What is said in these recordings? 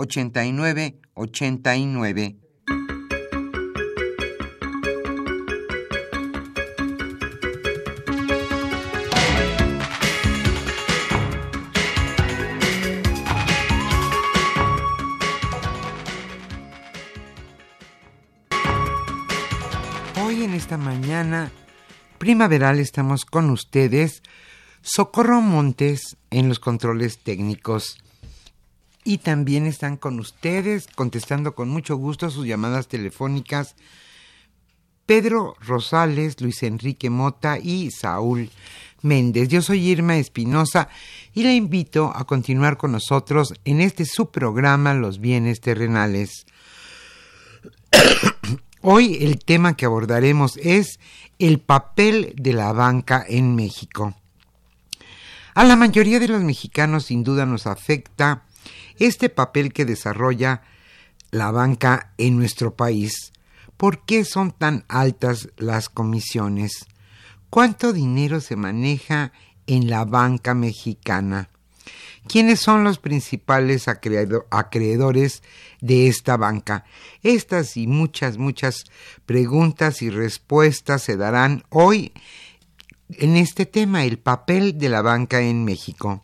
89 89. Hoy en esta mañana primaveral estamos con ustedes, Socorro Montes en los controles técnicos y también están con ustedes contestando con mucho gusto sus llamadas telefónicas Pedro Rosales, Luis Enrique Mota y Saúl Méndez. Yo soy Irma Espinosa y le invito a continuar con nosotros en este subprograma Los bienes terrenales. Hoy el tema que abordaremos es el papel de la banca en México. A la mayoría de los mexicanos sin duda nos afecta este papel que desarrolla la banca en nuestro país. ¿Por qué son tan altas las comisiones? ¿Cuánto dinero se maneja en la banca mexicana? ¿Quiénes son los principales acreedores de esta banca? Estas y muchas, muchas preguntas y respuestas se darán hoy en este tema, el papel de la banca en México.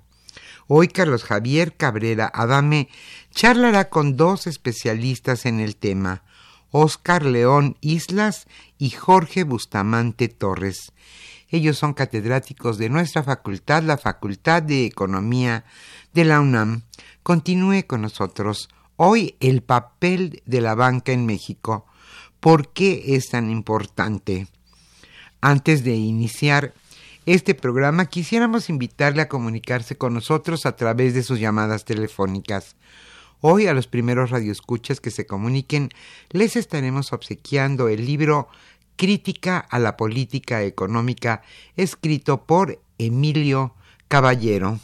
Hoy Carlos Javier Cabrera Adame charlará con dos especialistas en el tema, Oscar León Islas y Jorge Bustamante Torres. Ellos son catedráticos de nuestra facultad, la Facultad de Economía de la UNAM. Continúe con nosotros. Hoy el papel de la banca en México. ¿Por qué es tan importante? Antes de iniciar este programa, quisiéramos invitarle a comunicarse con nosotros a través de sus llamadas telefónicas. Hoy a los primeros radioescuchas que se comuniquen les estaremos obsequiando el libro Crítica a la Política Económica escrito por Emilio Caballero.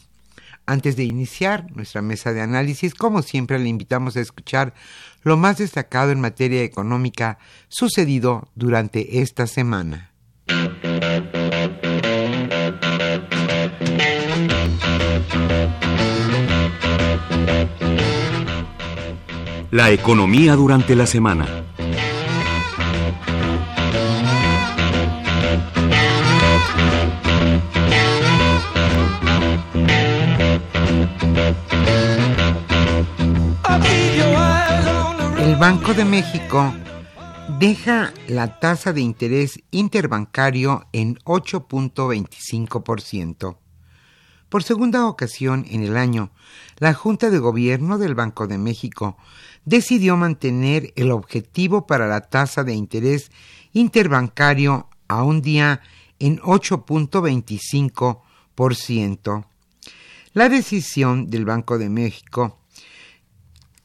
Antes de iniciar nuestra mesa de análisis, como siempre, le invitamos a escuchar lo más destacado en materia económica sucedido durante esta semana. La economía durante la semana. El Banco de México deja la tasa de interés interbancario en 8.25%. Por segunda ocasión en el año, la Junta de Gobierno del Banco de México decidió mantener el objetivo para la tasa de interés interbancario a un día en 8.25%. La decisión del Banco de México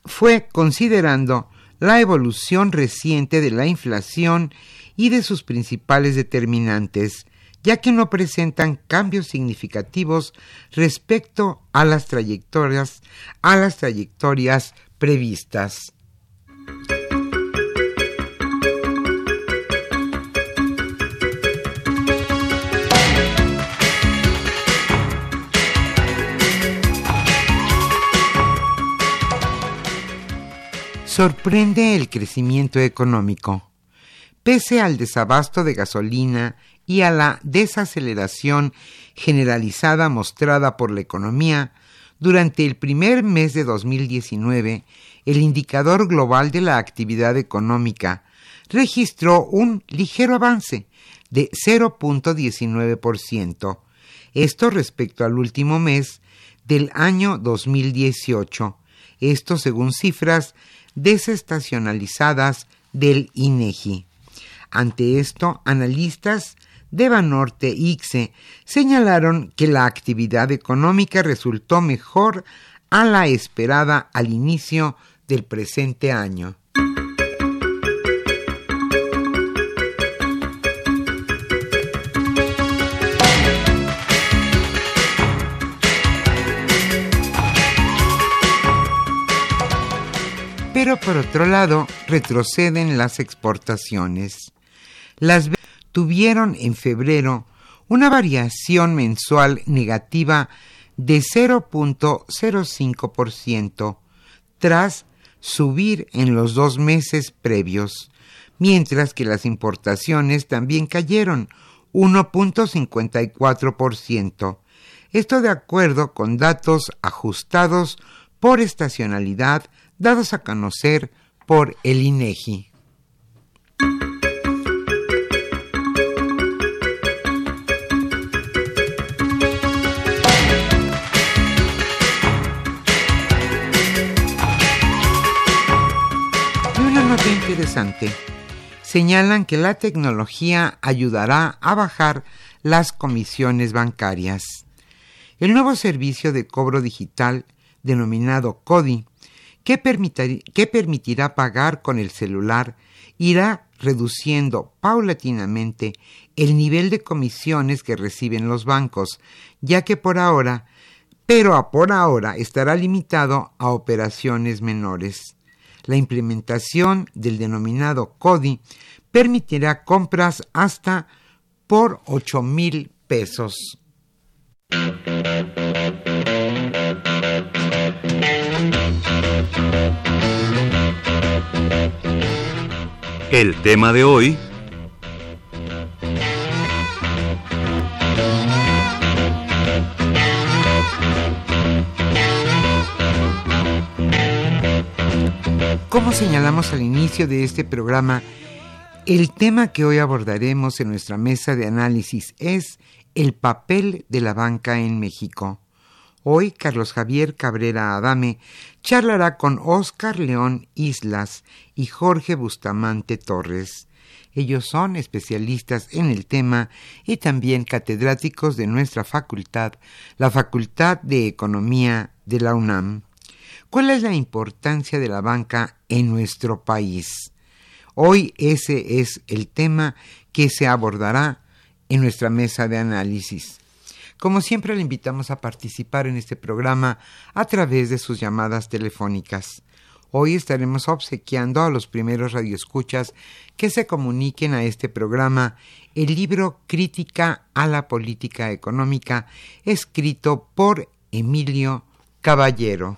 fue considerando la evolución reciente de la inflación y de sus principales determinantes, ya que no presentan cambios significativos respecto a las trayectorias, a las trayectorias previstas. Sorprende el crecimiento económico. Pese al desabasto de gasolina y a la desaceleración generalizada mostrada por la economía, durante el primer mes de 2019, el indicador global de la actividad económica registró un ligero avance de 0.19%, esto respecto al último mes del año 2018, esto según cifras desestacionalizadas del INEGI. Ante esto, analistas de Banorte ICSE señalaron que la actividad económica resultó mejor a la esperada al inicio del presente año. Pero por otro lado, retroceden las exportaciones. Las tuvieron en febrero una variación mensual negativa de 0.05% tras subir en los dos meses previos, mientras que las importaciones también cayeron 1.54%. Esto de acuerdo con datos ajustados por estacionalidad dados a conocer por el INEGI. Interesante. Señalan que la tecnología ayudará a bajar las comisiones bancarias. El nuevo servicio de cobro digital, denominado CODI, que, que permitirá pagar con el celular, irá reduciendo paulatinamente el nivel de comisiones que reciben los bancos, ya que por ahora, pero por ahora estará limitado a operaciones menores. La implementación del denominado CODI permitirá compras hasta por 8 mil pesos. El tema de hoy Como señalamos al inicio de este programa, el tema que hoy abordaremos en nuestra mesa de análisis es el papel de la banca en México. Hoy Carlos Javier Cabrera Adame charlará con Óscar León Islas y Jorge Bustamante Torres. Ellos son especialistas en el tema y también catedráticos de nuestra facultad, la Facultad de Economía de la UNAM. ¿Cuál es la importancia de la banca en nuestro país? Hoy ese es el tema que se abordará en nuestra mesa de análisis. Como siempre le invitamos a participar en este programa a través de sus llamadas telefónicas. Hoy estaremos obsequiando a los primeros radioescuchas que se comuniquen a este programa el libro Crítica a la Política Económica, escrito por Emilio Caballero.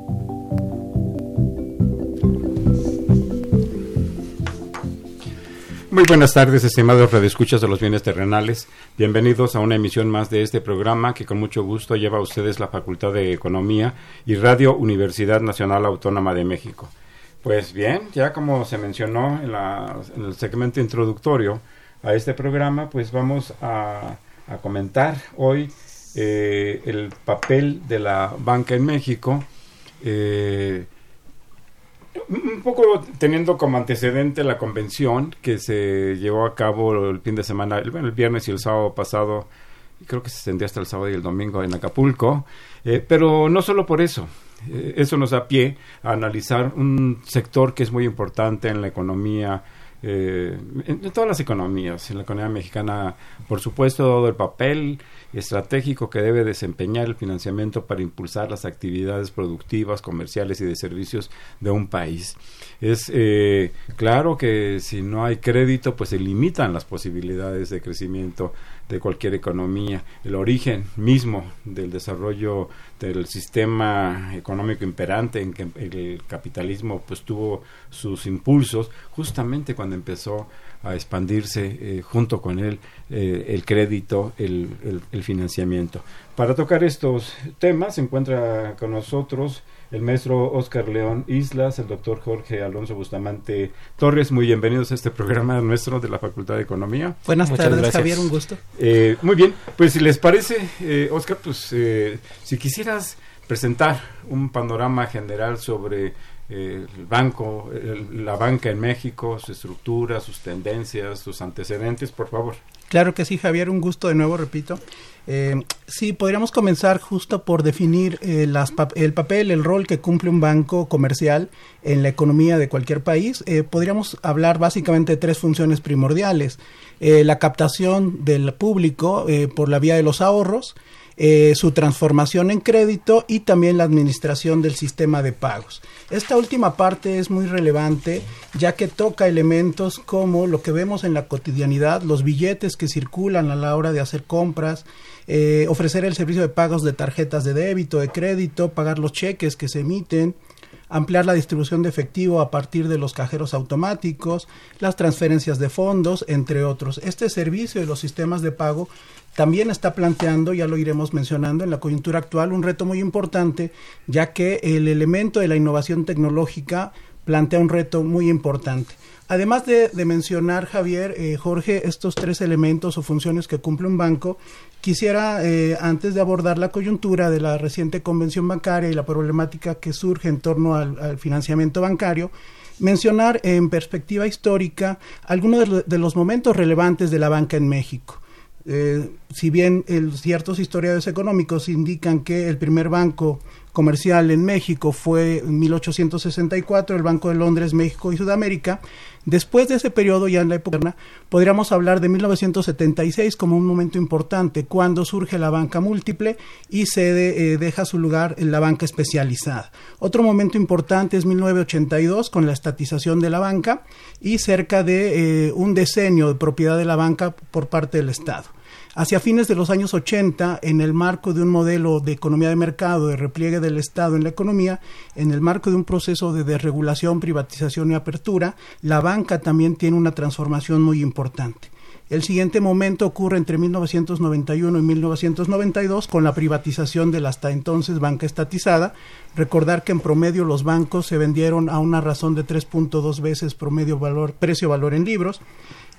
Muy buenas tardes, estimados redescuchas de los bienes terrenales. Bienvenidos a una emisión más de este programa que con mucho gusto lleva a ustedes la Facultad de Economía y Radio Universidad Nacional Autónoma de México. Pues bien, ya como se mencionó en, el segmento introductorio a este programa, pues vamos a, comentar hoy eh, el papel de la banca en México. Eh, un poco teniendo como antecedente la convención que se llevó a cabo el fin de semana, el, viernes y el sábado pasado, creo que se extendió hasta el sábado y el domingo en Acapulco, eh, pero no solo por eso, eh, eso nos da pie a analizar un sector que es muy importante en la economía eh, en, todas las economías, en la economía mexicana, por supuesto, dado el papel estratégico que debe desempeñar el financiamiento para impulsar las actividades productivas, comerciales y de servicios de un país. Es eh, claro que si no hay crédito, pues se limitan las posibilidades de crecimiento de cualquier economía. El origen mismo del desarrollo del sistema económico imperante en que el capitalismo pues tuvo sus impulsos justamente cuando empezó a expandirse eh, junto con él eh, el crédito, el, el, financiamiento. Para tocar estos temas se encuentra con nosotros el maestro Oscar León Islas, el doctor Jorge Alonso Bustamante Torres. Muy bienvenidos a este programa nuestro de la Facultad de Economía. Buenas tardes, Javier, un gusto. Eh, muy bien, pues si les parece, eh, Oscar, pues eh, si quisieras presentar un panorama general sobre el banco, la banca en México, su estructura, sus tendencias, sus antecedentes, por favor. Claro que sí, Javier, un gusto de nuevo, repito. Eh, sí, podríamos comenzar justo por definir eh, el papel, el rol que cumple un banco comercial en la economía de cualquier país. Eh, podríamos hablar básicamente de tres funciones primordiales. Eh, la captación del público por la vía de los ahorros, eh, su transformación en crédito y también la administración del sistema de pagos. Esta última parte es muy relevante ya que toca elementos como lo que vemos en la cotidianidad, los billetes que circulan a la hora de hacer compras, eh, ofrecer el servicio de pagos de tarjetas de débito, de crédito, pagar los cheques que se emiten, ampliar la distribución de efectivo a partir de los cajeros automáticos, las transferencias de fondos, entre otros. Este servicio de los sistemas de pago también está planteando, ya lo iremos mencionando, en la coyuntura actual un reto muy importante, ya que el elemento de la innovación tecnológica plantea un reto muy importante. Además de, mencionar, Javier, eh, Jorge, estos tres elementos o funciones que cumple un banco, quisiera, eh, antes de abordar la coyuntura de la reciente convención bancaria y la problemática que surge en torno al, financiamiento bancario, mencionar en perspectiva histórica algunos de los momentos relevantes de la banca en México. Eh, si bien ciertos historiadores económicos indican que el primer banco comercial en México fue en 1864, el Banco de Londres, México y Sudamérica, después de ese periodo, ya en la época, podríamos hablar de 1976 como un momento importante, cuando surge la banca múltiple y se eh, deja su lugar en la banca especializada. Otro momento importante es 1982 con la estatización de la banca y cerca de eh, un decenio de propiedad de la banca por parte del Estado. Hacia fines de los años 80, en el marco de un modelo de economía de mercado, de repliegue del Estado en la economía, en el marco de un proceso de desregulación, privatización y apertura, la banca también tiene una transformación muy importante. El siguiente momento ocurre entre 1991 y 1992 con la privatización de la hasta entonces banca estatizada. Recordar que en promedio los bancos se vendieron a una razón de 3.2 veces promedio valor, precio valor en libros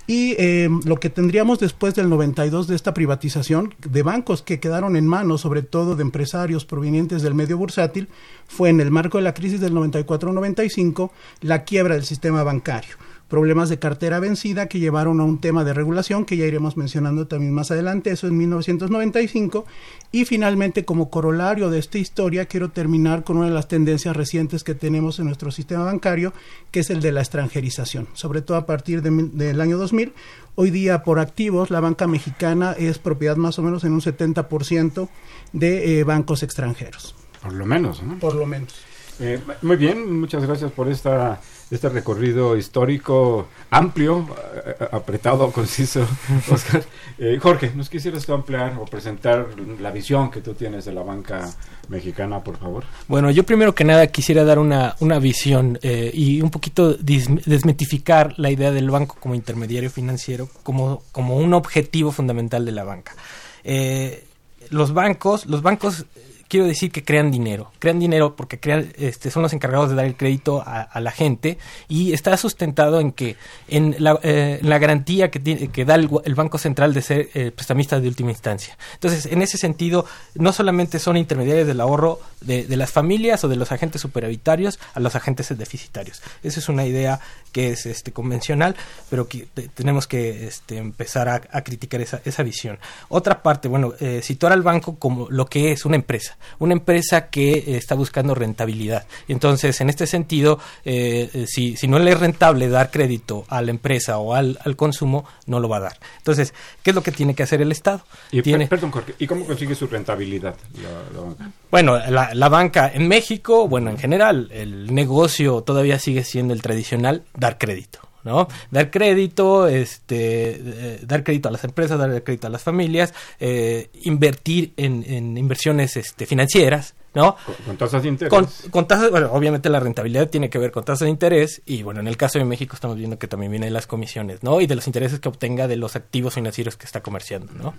y eh, lo que tendríamos después del 92 de esta privatización de bancos que quedaron en manos, sobre todo de empresarios provenientes del medio bursátil, fue en el marco de la crisis del 94-95 la quiebra del sistema bancario problemas de cartera vencida que llevaron a un tema de regulación que ya iremos mencionando también más adelante, eso en 1995. Y finalmente, como corolario de esta historia, quiero terminar con una de las tendencias recientes que tenemos en nuestro sistema bancario, que es el de la extranjerización, sobre todo a partir del año 2000. Hoy día, por activos, la banca mexicana es propiedad más o menos en un 70% de eh, bancos extranjeros. Por lo menos, ¿no? Por lo menos. Eh, muy bien, muchas gracias por esta este recorrido histórico amplio, eh, apretado, conciso, Oscar. Eh, Jorge, ¿nos quisieras tú ampliar o presentar la visión que tú tienes de la banca mexicana, por favor? Bueno, yo primero que nada quisiera dar una, una visión eh, y un poquito desmitificar la idea del banco como intermediario financiero como, como un objetivo fundamental de la banca. los bancos, los bancos quiero decir que crean dinero. Crean dinero porque crean, este, son los encargados de dar el crédito a, la gente y está sustentado en que en la, eh, garantía que, tiene, que da el, Banco Central de ser eh, prestamista de última instancia. Entonces, en ese sentido, no solamente son intermediarios del ahorro de, de las familias o de los agentes superavitarios a los agentes deficitarios. Esa es una idea que es este, convencional, pero que tenemos que este, empezar a, criticar esa, esa visión. Otra parte, bueno, eh, situar al banco como lo que es una empresa una empresa que eh, está buscando rentabilidad. Entonces, en este sentido, eh, eh, si, si no le es rentable dar crédito a la empresa o al, consumo, no lo va a dar. Entonces, ¿qué es lo que tiene que hacer el Estado? Y, Perdón, Jorge, ¿y cómo consigue su rentabilidad la, banca? Bueno, la, la banca en México, bueno, en general, el negocio todavía sigue siendo el tradicional, dar crédito. ¿No? Dar crédito, este, eh, dar crédito a las empresas, dar crédito a las familias, eh, invertir en, en, inversiones este, financieras, ¿no? Con, tasas de interés. Con, tasas, bueno, obviamente la rentabilidad tiene que ver con tasas de interés y bueno, en el caso de México estamos viendo que también viene de las comisiones, ¿no? Y de los intereses que obtenga de los activos financieros que está comerciando, ¿no?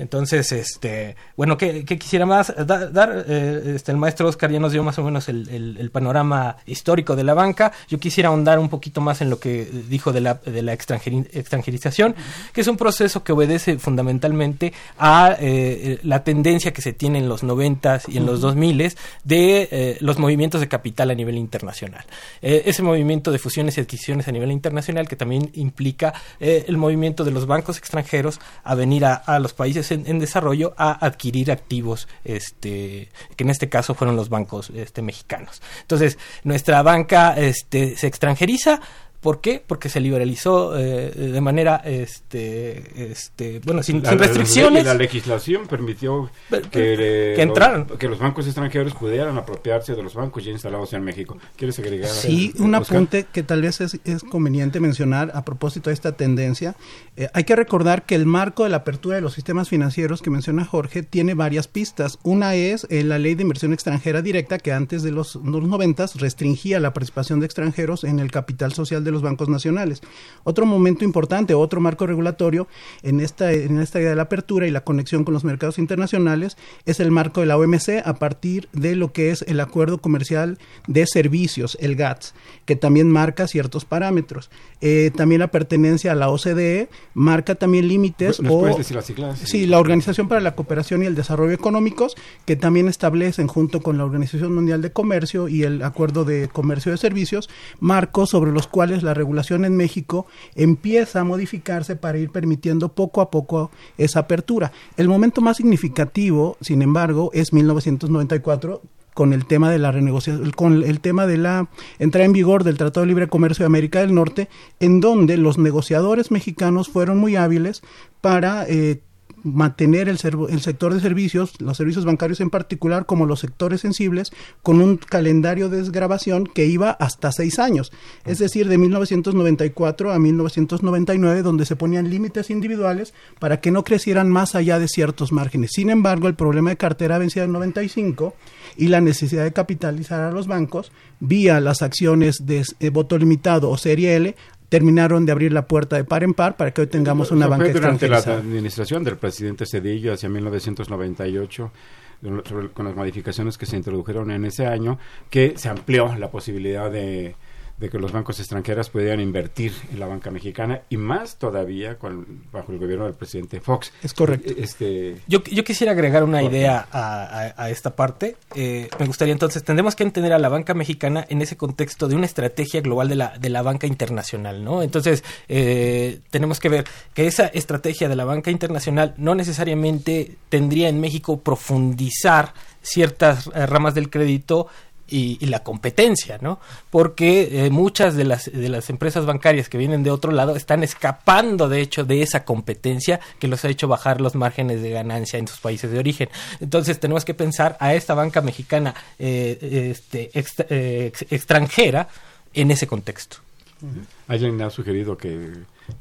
Entonces, este, bueno, ¿qué, quisiera más? dar, eh, este, el maestro Oscar ya nos dio más o menos el, panorama histórico de la banca. Yo quisiera ahondar un poquito más en lo que dijo de la, de la extranjerización, que es un proceso que obedece fundamentalmente a eh, la tendencia que se tiene en los noventas y en los dos miles de eh, los movimientos de capital a nivel internacional. ese movimiento de fusiones y adquisiciones a nivel internacional que también implica el movimiento de los bancos extranjeros a venir a, a los países en, desarrollo a adquirir activos, este, que en este caso fueron los bancos este, mexicanos. Entonces, nuestra banca este, se extranjeriza, ¿Por qué? Porque se liberalizó eh, de manera, este, este, bueno, sin, restricciones. La, la, legislación permitió que, entraran. que los bancos extranjeros pudieran apropiarse de los bancos ya instalados en México. ¿Quieres agregar? Sí, un apunte que tal vez es, conveniente mencionar a propósito de esta tendencia. Eh, hay que recordar que el marco de la apertura de los sistemas financieros que menciona Jorge tiene varias pistas. Una es eh, la ley de inversión extranjera directa que antes de los, los 90 restringía la participación de extranjeros en el capital social de los bancos nacionales. Otro momento importante, otro marco regulatorio en esta, en esta idea de la apertura y la conexión con los mercados internacionales es el marco de la OMC a partir de lo que es el Acuerdo Comercial de Servicios, el GATS, que también marca ciertos parámetros. Eh, también la pertenencia a la OCDE marca también límites. o, decir las siglas? Sí, la Organización para la Cooperación y el Desarrollo Económicos, que también establecen junto con la Organización Mundial de Comercio y el Acuerdo de Comercio de Servicios, marcos sobre los cuales la regulación en México empieza a modificarse para ir permitiendo poco a poco esa apertura. El momento más significativo, sin embargo, es 1994 con el tema de la renegociación, con el tema de la entrada en vigor del Tratado de Libre Comercio de América del Norte, en donde los negociadores mexicanos fueron muy hábiles para eh, mantener el, el, sector de servicios, los servicios bancarios en particular, como los sectores sensibles, con un calendario de desgrabación que iba hasta seis años, es decir, de 1994 a 1999, donde se ponían límites individuales para que no crecieran más allá de ciertos márgenes. Sin embargo, el problema de cartera vencida en 95 y la necesidad de capitalizar a los bancos vía las acciones de eh, voto limitado o serie L terminaron de abrir la puerta de par en par para que hoy tengamos una banca durante la administración del presidente Cedillo hacia 1998 con las modificaciones que se introdujeron en ese año que se amplió la posibilidad de de que los bancos extranjeros pudieran invertir en la banca mexicana y más todavía con, bajo el gobierno del presidente Fox. Es correcto. Este, yo, yo quisiera agregar una idea a, a, esta parte. Eh, me gustaría entonces, tendremos que entender a la banca mexicana en ese contexto de una estrategia global de la, de la banca internacional, ¿no? Entonces, eh, tenemos que ver que esa estrategia de la banca internacional no necesariamente tendría en México profundizar ciertas eh, ramas del crédito y, la competencia, ¿no? Porque eh, muchas de las, de las empresas bancarias que vienen de otro lado están escapando, de hecho, de esa competencia que los ha hecho bajar los márgenes de ganancia en sus países de origen. Entonces, tenemos que pensar a esta banca mexicana eh, este, eh, extranjera en ese contexto. Alguien ha sugerido que,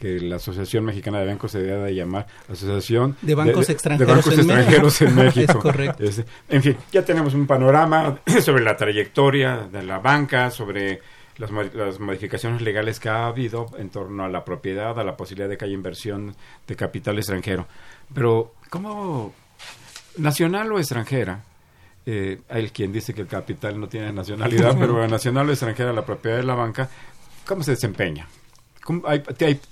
la Asociación Mexicana de Bancos se debe de llamar Asociación de Bancos Extranjeros, en, México. Es correcto. en fin, ya tenemos un panorama sobre la trayectoria de la banca, sobre las, las, modificaciones legales que ha habido en torno a la propiedad, a la posibilidad de que haya inversión de capital extranjero. Pero, ¿cómo nacional o extranjera? Eh, hay quien dice que el capital no tiene nacionalidad, pero nacional o extranjera, la propiedad de la banca, ¿Cómo se desempeña?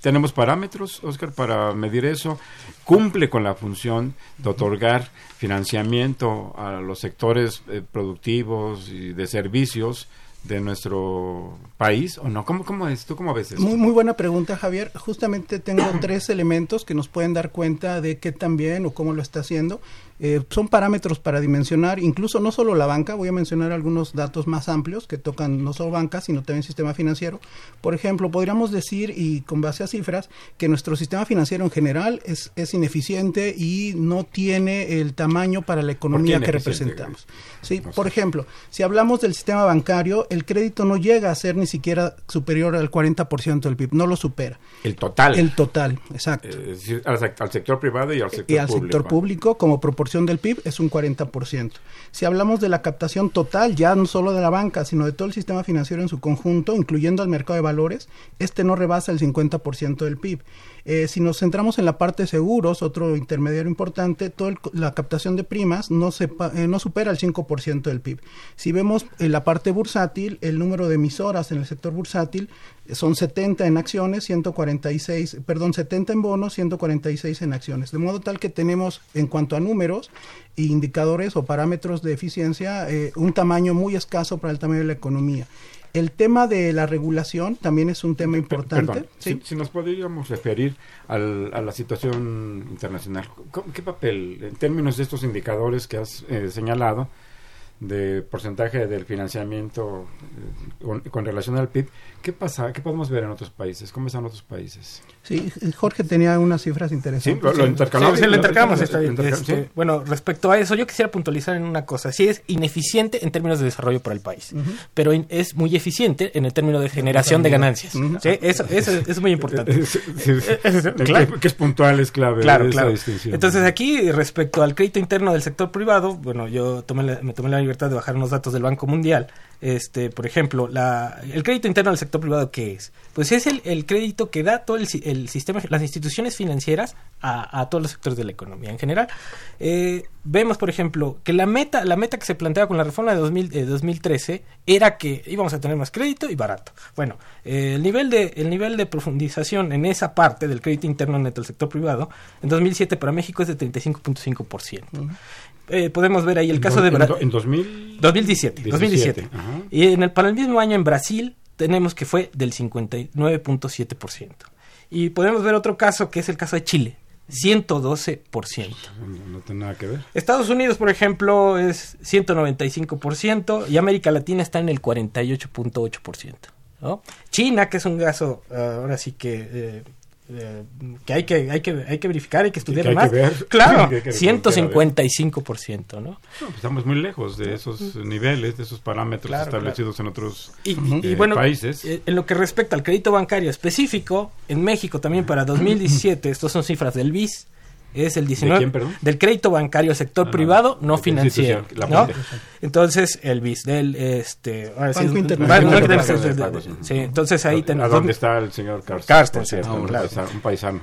Tenemos parámetros, Oscar, para medir eso. Cumple con la función de otorgar financiamiento a los sectores eh, productivos y de servicios de nuestro país o no? ¿Cómo, es? ¿Tú cómo ves eso? Muy, muy buena pregunta, Javier. Justamente tengo tres elementos que nos pueden dar cuenta de qué tan bien o cómo lo está haciendo. Eh, son parámetros para dimensionar, incluso no solo la banca, voy a mencionar algunos datos más amplios que tocan no solo banca, sino también sistema financiero. Por ejemplo, podríamos decir, y con base a cifras, que nuestro sistema financiero en general es, es ineficiente y no tiene el tamaño para la economía que representamos. Sí, por ejemplo, si hablamos del sistema bancario, el crédito no llega a ser ni siquiera superior al 40% del PIB, no lo supera. El total. El total, exacto. Eh, al, sector privado y al sector público. Y al sector público como proporción del PIB es un 40%. Si hablamos de la captación total, ya no solo de la banca, sino de todo el sistema financiero en su conjunto, incluyendo el mercado de valores, este no rebasa el 50% del PIB. Eh, si nos centramos en la parte de seguros, otro intermediario importante, toda la captación de primas no, se, eh, no supera el 5% del PIB. Si vemos en la parte bursátil, el número de emisoras en el sector bursátil son 70 en acciones, 146, perdón, 70 en bonos, 146 en acciones. De modo tal que tenemos, en cuanto a números, indicadores o parámetros de eficiencia, eh, un tamaño muy escaso para el tamaño de la economía. El tema de la regulación también es un tema importante. si, nos podríamos referir al, a la situación internacional, ¿qué papel, en términos de estos indicadores que has eh, señalado, de porcentaje del financiamiento eh, con, relación al PIB, ¿qué pasa? ¿Qué podemos ver en otros países? ¿Cómo están otros países? Sí, Jorge tenía unas cifras interesantes. Sí, lo, intercalamos. Sí, lo intercalamos. Este, bueno, respecto a eso, yo quisiera puntualizar en una cosa. Sí es ineficiente en términos de desarrollo para el país, pero es muy eficiente en el término de generación de ganancias. Eso, eso, es muy importante. claro. Que es puntual, es clave. Claro, claro. Entonces aquí, respecto al crédito interno del sector privado, bueno, yo tomé me tomé la libertad de bajar unos datos del Banco Mundial. Este, por ejemplo, la, el crédito interno del sector privado, ¿qué es? Pues es el, el crédito que da todo el, el, sistema, las instituciones financieras a, a, todos los sectores de la economía en general. Eh, vemos, por ejemplo, que la meta, la meta que se planteaba con la reforma de, 2000, 2013 era que íbamos a tener más crédito y barato. Bueno, eh, el, nivel de, el nivel de profundización en esa parte del crédito interno neto del sector privado en 2007 para México es de 35.5%. Eh, podemos ver ahí el caso de Brasil. En, 2017. 2017. Y en el, para el mismo año en Brasil tenemos que fue del 59.7%. Y podemos ver otro caso que es el caso de Chile. 112%. No, tiene nada que ver. Estados Unidos, por ejemplo, es 195% y América Latina está en el 48.8%. ¿no? China, que es un caso, ahora sí que eh, eh, que hay que hay que hay que verificar hay que estudiar más. claro 155% ¿no? no pues estamos muy lejos de esos niveles de esos parámetros establecidos en otros y, eh, bueno, países. eh, en lo que respecta al crédito bancario específico en México también para 2017 estos son cifras del BIS es el 19 del crédito bancario sector privado no financiero entonces el BIS del este Banco Internacional. Sí, entonces ahí tenemos dónde está el señor Carsten, un paisano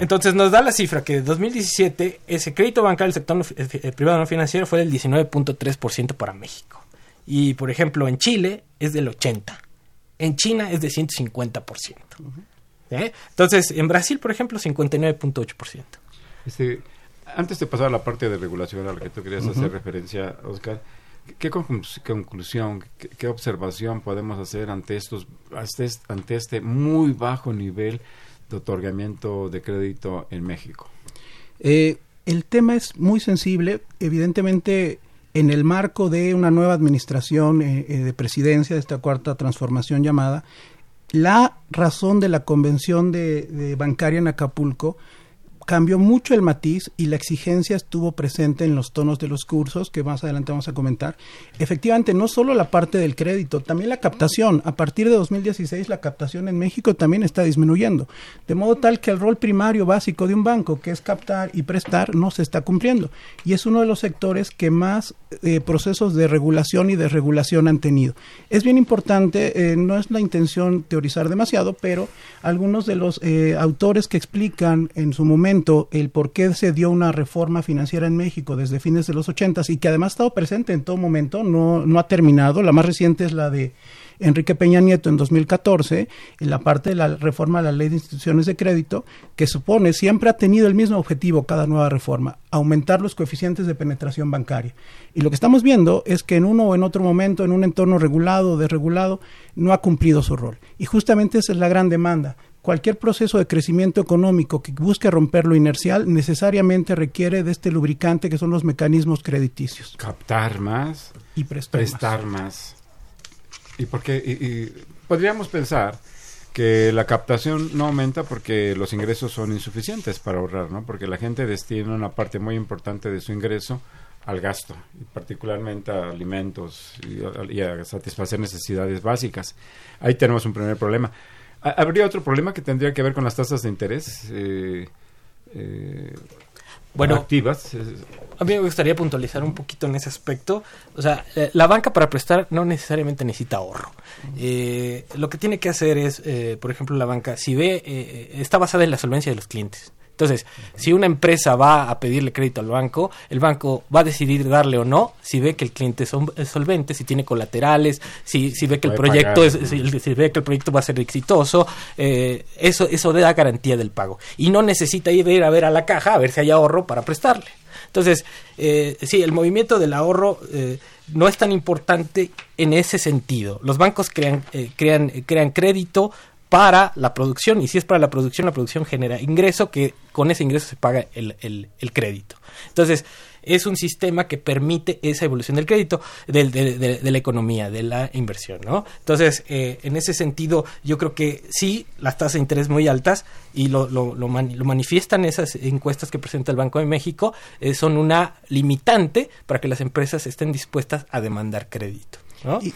entonces nos da la cifra que en 2017 ese crédito bancario del sector eh, eh, privado no financiero fue del 19.3% para México. Y por ejemplo en Chile es del 80 En China es de 150%. ¿Eh? Entonces, en Brasil, por ejemplo, 59.8%. Este, antes de pasar a la parte de regulación a la que tú querías hacer referencia, Oscar, ¿qué conclusión, qué, observación podemos hacer ante, estos, ante este muy bajo nivel de otorgamiento de crédito en México? Eh, el tema es muy sensible. Evidentemente, en el marco de una nueva administración eh, eh, de presidencia, de esta cuarta transformación llamada, la razón de la convención de bancaria en Acapulco cambió mucho el matiz y la exigencia estuvo presente en los tonos de los cursos que más adelante vamos a comentar. Efectivamente, no solo la parte del crédito, también la captación. A partir de 2016 la captación en México también está disminuyendo, de modo tal que el rol primario básico de un banco, que es captar y prestar, no se está cumpliendo. Y es uno de los sectores que más eh, procesos de regulación y desregulación han tenido. Es bien importante, eh, no es la intención teorizar demasiado, pero algunos de los eh, autores que explican en su momento el por qué se dio una reforma financiera en México desde fines de los ochentas y que además ha estado presente en todo momento, no, no ha terminado. La más reciente es la de Enrique Peña Nieto en 2014, en la parte de la reforma de la ley de instituciones de crédito, que supone siempre ha tenido el mismo objetivo cada nueva reforma, aumentar los coeficientes de penetración bancaria. Y lo que estamos viendo es que en uno o en otro momento, en un entorno regulado o desregulado, no ha cumplido su rol. Y justamente esa es la gran demanda cualquier proceso de crecimiento económico que busque romper lo inercial necesariamente requiere de este lubricante que son los mecanismos crediticios. Captar más y prestar, más. Y porque podríamos pensar que la captación no aumenta porque los ingresos son insuficientes para ahorrar, ¿no? Porque la gente destina una parte muy importante de su ingreso al gasto, y particularmente a alimentos y a satisfacer necesidades básicas. Ahí tenemos un primer problema. ¿Habría otro problema que tendría que ver con las tasas de interés? Eh, eh, bueno, activas. A mí me gustaría puntualizar un poquito en ese aspecto. O sea, eh, la banca para prestar no necesariamente necesita ahorro. lo que tiene que hacer es, por ejemplo, la banca, si ve, está basada en la solvencia de los clientes. Entonces, si una empresa va a pedirle crédito al banco, el banco va a decidir darle o no si ve que el cliente es solvente, si tiene colaterales, si, si ve que el proyecto es, si, ve que el proyecto va a ser exitoso, eh, eso, eso da garantía del pago. Y no necesita ir a ver a la caja a ver si hay ahorro para prestarle. Entonces, eh, sí, el movimiento del ahorro eh, no es tan importante en ese sentido. Los bancos crean, eh, crean, crean crédito para la producción y si es para la producción, la producción genera ingreso que con ese ingreso se paga el, el, crédito. Entonces, es un sistema que permite esa evolución del crédito, de, de, la economía, de la inversión, ¿no? Entonces, eh, en ese sentido, yo creo que sí, las tasas de interés muy altas, y lo, lo, lo, manifiestan esas encuestas que presenta el Banco de México, eh, son una limitante para que las empresas estén dispuestas a demandar crédito.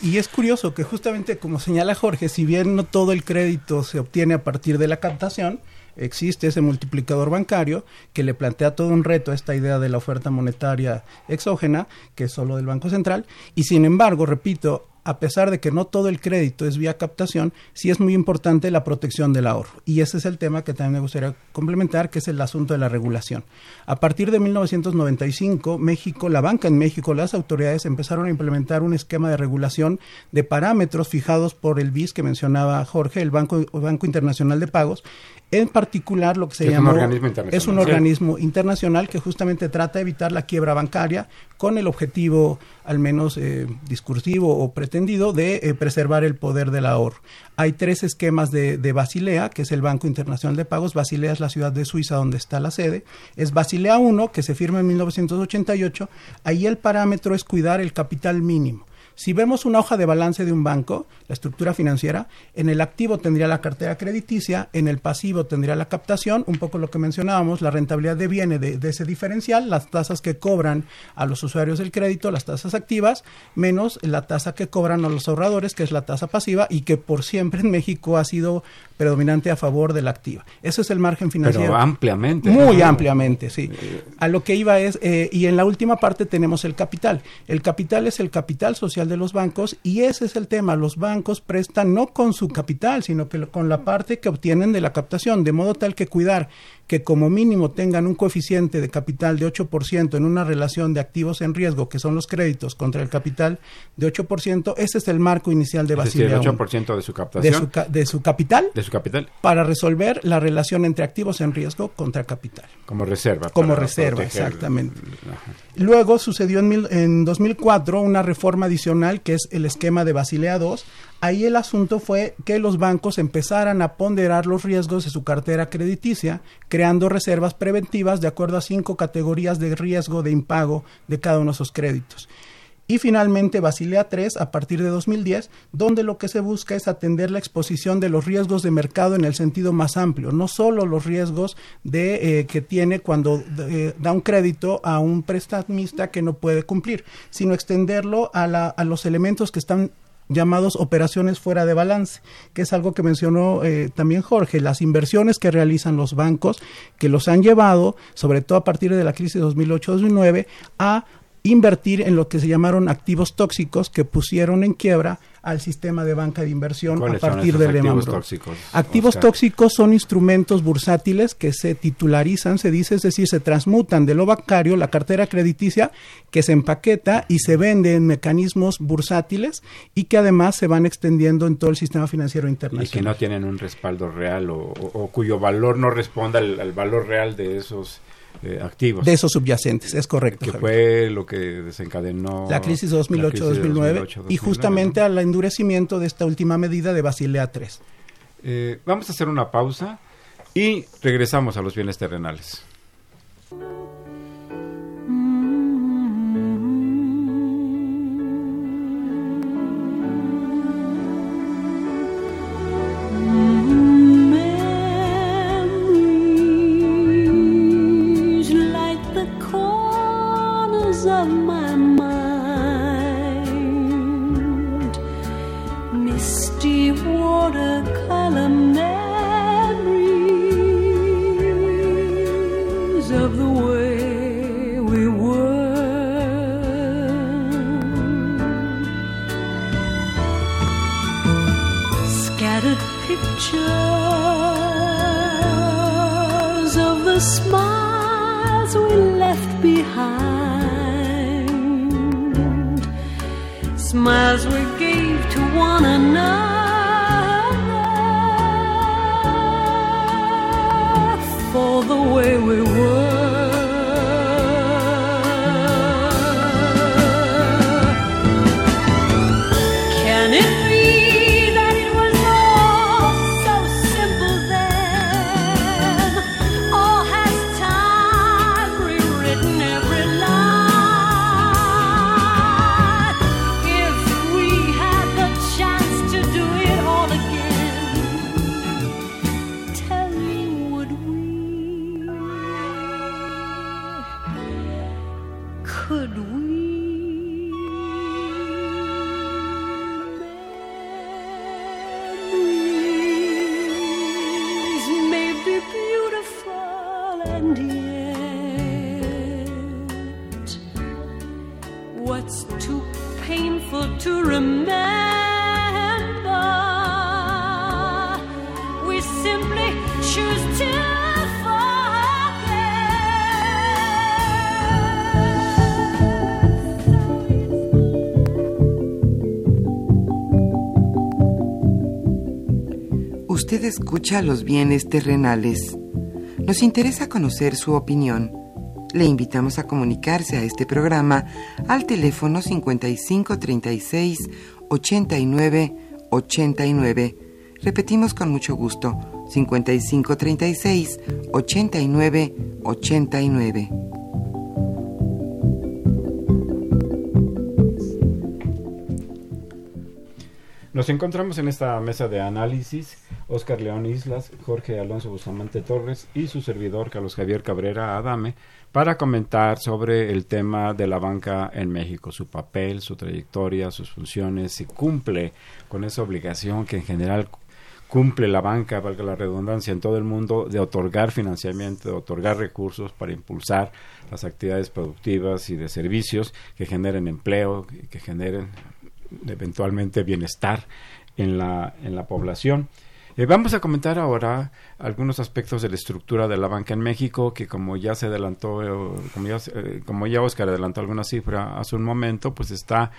Y, es curioso que justamente como señala Jorge, si bien no todo el crédito se obtiene a partir de la captación, existe ese multiplicador bancario que le plantea todo un reto a esta idea de la oferta monetaria exógena, que es solo del Banco Central, y sin embargo, repito, a pesar de que no todo el crédito es vía captación, sí es muy importante la protección del ahorro. Y ese es el tema que también me gustaría complementar, que es el asunto de la regulación. A partir de 1995, México, la banca en México, las autoridades empezaron a implementar un esquema de regulación de parámetros fijados por el BIS que mencionaba Jorge, el Banco, Banco Internacional de Pagos, en particular, lo que se llama es un organismo internacional que justamente trata de evitar la quiebra bancaria con el objetivo, al menos eh, discursivo o pretendido, de eh, preservar el poder del ahorro. Hay tres esquemas de, Basilea, que es el Banco Internacional de Pagos. Basilea es la ciudad de Suiza donde está la sede. Es Basilea 1, que se firma en 1988. Ahí el parámetro es cuidar el capital mínimo. Si vemos una hoja de balance de un banco, la estructura financiera, en el activo tendría la cartera crediticia, en el pasivo tendría la captación, un poco lo que mencionábamos, la rentabilidad de viene de, ese diferencial, las tasas que cobran a los usuarios del crédito, las tasas activas, menos la tasa que cobran a los ahorradores, que es la tasa pasiva y que por siempre en México ha sido predominante a favor de la activa. Ese es el margen financiero. Pero ampliamente. Muy ampliamente, sí. A lo que iba es, eh, y en la última parte tenemos el capital. El capital es el capital social de los bancos y ese es el tema. Los bancos prestan no con su capital, sino que con la parte que obtienen de la captación, de modo tal que cuidar que como mínimo tengan un coeficiente de capital de 8% en una relación de activos en riesgo, que son los créditos contra el capital de 8%, ese es el marco inicial de Basilea. Es decir, el 8% de su captación. De su, de su capital. De su capital. Para resolver la relación entre activos en riesgo contra capital. Como reserva. Como reserva, exactamente. Luego sucedió en, en 2004 una reforma adicional que es el esquema de Basilea II. Ahí el asunto fue que los bancos empezaran a ponderar los riesgos de su cartera crediticia, creando reservas preventivas de acuerdo a cinco categorías de riesgo de impago de cada uno de esos créditos. Y finalmente Basilea III a partir de 2010, donde lo que se busca es atender la exposición de los riesgos de mercado en el sentido más amplio, no solo los riesgos de, eh, que tiene cuando eh, da un crédito a un prestamista que no puede cumplir, sino extenderlo a, la, a los elementos que están llamados operaciones fuera de balance, que es algo que mencionó eh, también Jorge, las inversiones que realizan los bancos, que los han llevado, sobre todo a partir de la crisis de 2008-2009, a invertir en lo que se llamaron activos tóxicos que pusieron en quiebra al sistema de banca de inversión a partir de Lehman activos tóxicos? Activos tóxicos son instrumentos bursátiles que se titularizan, se dice, es decir, se transmutan de lo bancario, la cartera crediticia, que se empaqueta y se vende en mecanismos bursátiles y que además se van extendiendo en todo el sistema financiero internacional. Y que no tienen un respaldo real o, cuyo valor no responda al valor real de esos eh, activos. De esos subyacentes, es correcto. Que fue lo que desencadenó la crisis 2008-2009 y justamente al endurecimiento de esta última medida de Basilea III. Eh, vamos a hacer una pausa y regresamos a los bienes terrenales. Escucha los bienes terrenales. Nos interesa conocer su opinión. Le invitamos a comunicarse a este programa al teléfono 5536 89 89. Repetimos con mucho gusto, 5536 89 89. Nos encontramos en esta mesa de análisis Oscar León Islas, Jorge Alonso Bustamante Torres y su servidor Carlos Javier Cabrera Adame para comentar sobre el tema de la banca en México, su papel, su trayectoria, sus funciones, si cumple con esa obligación que en general cumple la banca, valga la redundancia, en todo el mundo de otorgar financiamiento, de otorgar recursos para impulsar las actividades productivas y de servicios que generen empleo, que generen eventualmente bienestar en la, en la población. Eh, vamos a comentar ahora algunos aspectos de la estructura de la banca en México, que como ya se adelantó, eh, como, ya, eh, como ya Oscar adelantó alguna cifra hace un momento, pues está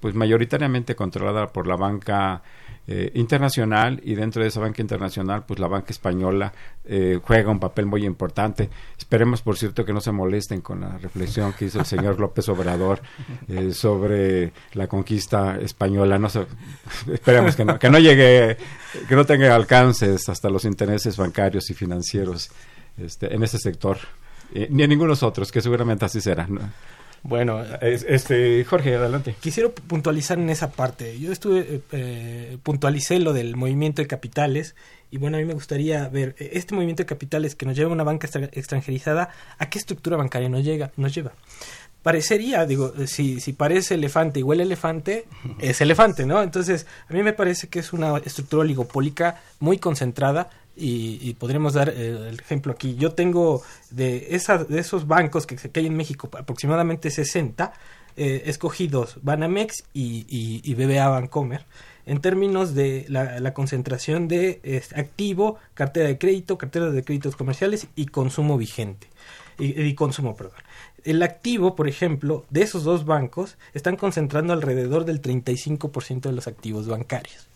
pues mayoritariamente controlada por la banca eh, internacional y dentro de esa banca internacional pues la banca española eh, juega un papel muy importante. Esperemos por cierto que no se molesten con la reflexión que hizo el señor López Obrador eh, sobre la conquista española. No esperemos que no que no llegue que no tenga alcances hasta los intereses bancarios y financieros este, en ese sector ni en ningunos otros que seguramente así será bueno, este Jorge, adelante. Quisiera puntualizar en esa parte. Yo estuve eh, eh, puntualicé lo del movimiento de capitales y bueno, a mí me gustaría ver eh, este movimiento de capitales que nos lleva a una banca extranjerizada, ¿a qué estructura bancaria nos llega? Nos lleva. Parecería, digo, si, si parece elefante y huele elefante, es elefante, ¿no? Entonces, a mí me parece que es una estructura oligopólica muy concentrada, y, podríamos dar eh, el ejemplo aquí. Yo tengo de, esa, de esos bancos que, que hay en México, aproximadamente 60, eh, escogidos Banamex y, y, BBA Bancomer en términos de la, concentración de activo, cartera de crédito, cartera de créditos comerciales y consumo vigente. Y, consumo, perdón. El activo, por ejemplo, de esos dos bancos están concentrando alrededor del 35% de los activos bancarios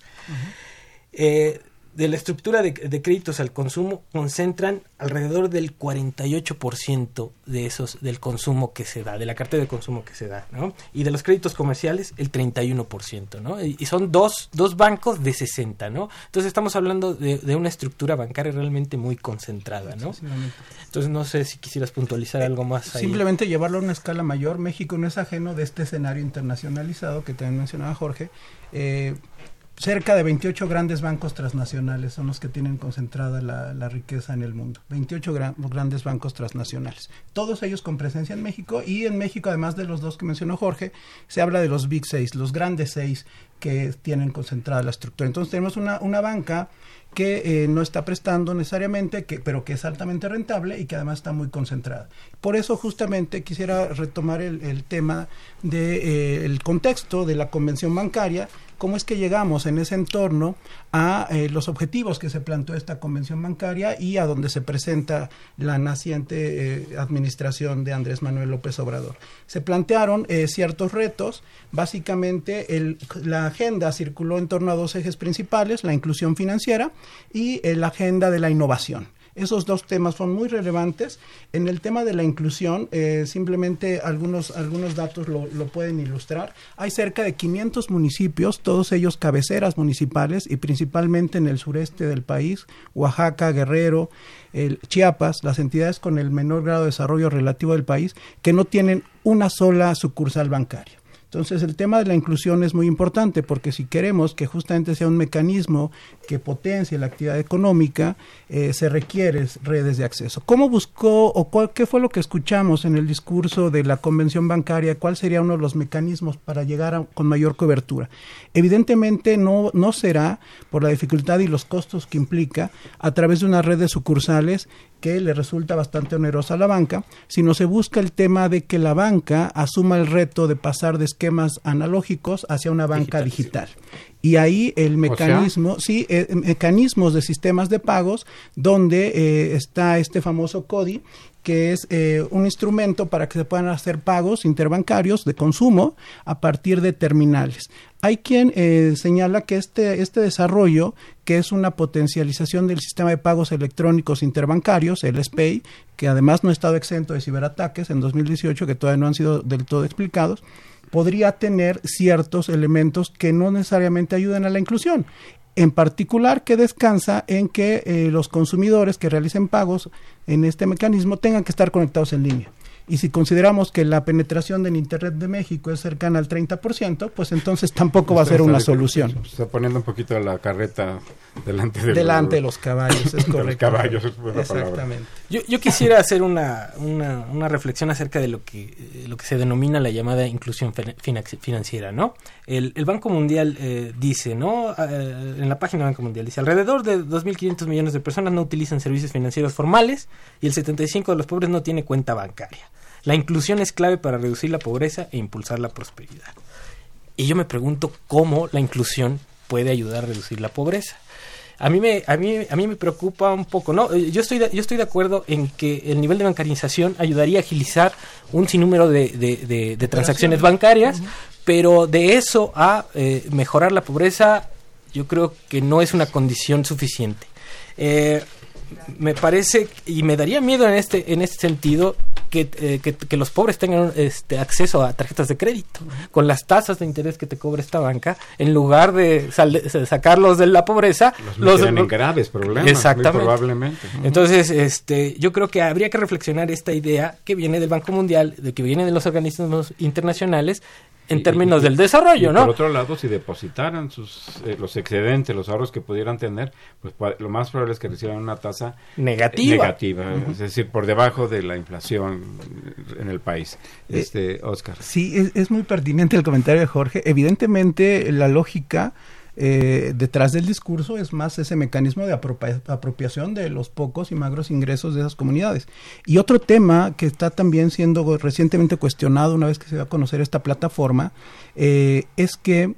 de la estructura de, créditos al consumo concentran alrededor del 48% de esos del consumo que se da, de la cartera de consumo que se da, ¿no? Y de los créditos comerciales el 31%, ¿no? Y, son dos, dos bancos de 60, ¿no? Entonces estamos hablando de, de una estructura bancaria realmente muy concentrada, ¿no? Entonces no sé si quisieras puntualizar algo más ahí. Simplemente llevarlo a una escala mayor, México no es ajeno de este escenario internacionalizado que también mencionaba Jorge. Eh, cerca de 28 grandes bancos transnacionales son los que tienen concentrada la, riqueza en el mundo. 28 grandes bancos transnacionales. Todos ellos con presencia en México y en México, además de los dos que mencionó Jorge, se habla de los Big Seis, los grandes seis que tienen concentrada la estructura. Entonces tenemos una, una banca que eh, no está prestando necesariamente, que, pero que es altamente rentable y que además está muy concentrada. Por eso justamente quisiera retomar el, tema del de, eh, contexto de la convención bancaria, cómo es que llegamos en ese entorno a eh, los objetivos que se planteó esta convención bancaria y a donde se presenta la naciente administración de Andrés Manuel López Obrador. Se plantearon ciertos retos, básicamente la agenda circuló en torno a dos ejes principales, la inclusión financiera, y la agenda de la innovación. Esos dos temas son muy relevantes. En el tema de la inclusión, eh, simplemente algunos, algunos datos lo, pueden ilustrar. Hay cerca de 500 municipios, todos ellos cabeceras municipales y principalmente en el sureste del país, Oaxaca, Guerrero, Chiapas, las entidades con el menor grado de desarrollo relativo del país, que no tienen una sola sucursal bancaria. Entonces el tema de la inclusión es muy importante porque si queremos que justamente sea un mecanismo que potencie la actividad económica, eh, se requiere redes de acceso. ¿Cómo buscó o cuál, qué fue lo que escuchamos en el discurso de la convención bancaria? ¿Cuál sería uno de los mecanismos para llegar con mayor cobertura? Evidentemente no, no será por la dificultad y los costos que implica a través de una red de sucursales que le resulta bastante onerosa a la banca, sino se busca el tema de que la banca asuma el reto de pasar de esquemas analógicos hacia una banca digital. Y ahí el mecanismo, sí, eh, mecanismos de sistemas de pagos, donde eh, está este famoso CODI, que es eh, un instrumento para que se puedan hacer pagos interbancarios de consumo a partir de terminales. Hay quien eh, señala que este, este desarrollo, que es una potencialización del sistema de pagos electrónicos interbancarios, el SPAY, que además no ha estado exento de ciberataques en 2018, que todavía no han sido del todo explicados, podría tener ciertos elementos que no necesariamente ayuden a la inclusión en particular que descansa en que eh, los consumidores que realicen pagos en este mecanismo tengan que estar conectados en línea. Y si consideramos que la penetración del Internet de México es cercana al 30%, pues entonces tampoco va a ser una solución. Está poniendo un poquito la carreta delante de, delante de los caballos, es correcto. los caballos, es Exactamente. Yo, yo, quisiera hacer una, una, una, reflexión acerca de lo que, eh, lo que se denomina la llamada inclusión financiera, ¿no? El, el Banco Mundial eh, dice, ¿no? Eh, en la página del Banco Mundial dice, alrededor de 2.500 millones de personas no utilizan servicios financieros formales y el 75% de los pobres no tiene cuenta bancaria. La inclusión es clave para reducir la pobreza e impulsar la prosperidad. Y yo me pregunto cómo la inclusión puede ayudar a reducir la pobreza. a mí me a mí a mí me preocupa un poco no Eh, yo estoy de, yo estoy de acuerdo en que el nivel de bancarización ayudaría a agilizar un sinnúmero de, de, de- de transacciones bancarias pero de eso a eh, mejorar la pobreza yo creo que no es una condición suficiente Eh, me parece y me daría miedo en este en este sentido que, eh, que, que los pobres tengan este acceso a tarjetas de crédito con las tasas de interés que te cobra esta banca en lugar de sacarlos de la pobreza Los meterán en graves problemas, exactamente muy probablemente. entonces este yo creo que habría que reflexionar esta idea que viene del Banco Mundial de que viene de los organismos internacionales en términos y- del desarrollo y no Por otro lado, si depositaran sus, eh, los excedentes, los ahorros que pudieran tener, pues lo más probable es que reciban una tasa Negativa. negativa, es decir, por debajo de la inflación en el país. Este, Oscar. Sí, es, es muy pertinente el comentario de Jorge. Evidentemente, la lógica eh, detrás del discurso es más ese mecanismo de apropia- apropiación de los pocos y magros ingresos de esas comunidades. Y otro tema que está también siendo recientemente cuestionado una vez que se va a conocer esta plataforma eh, es que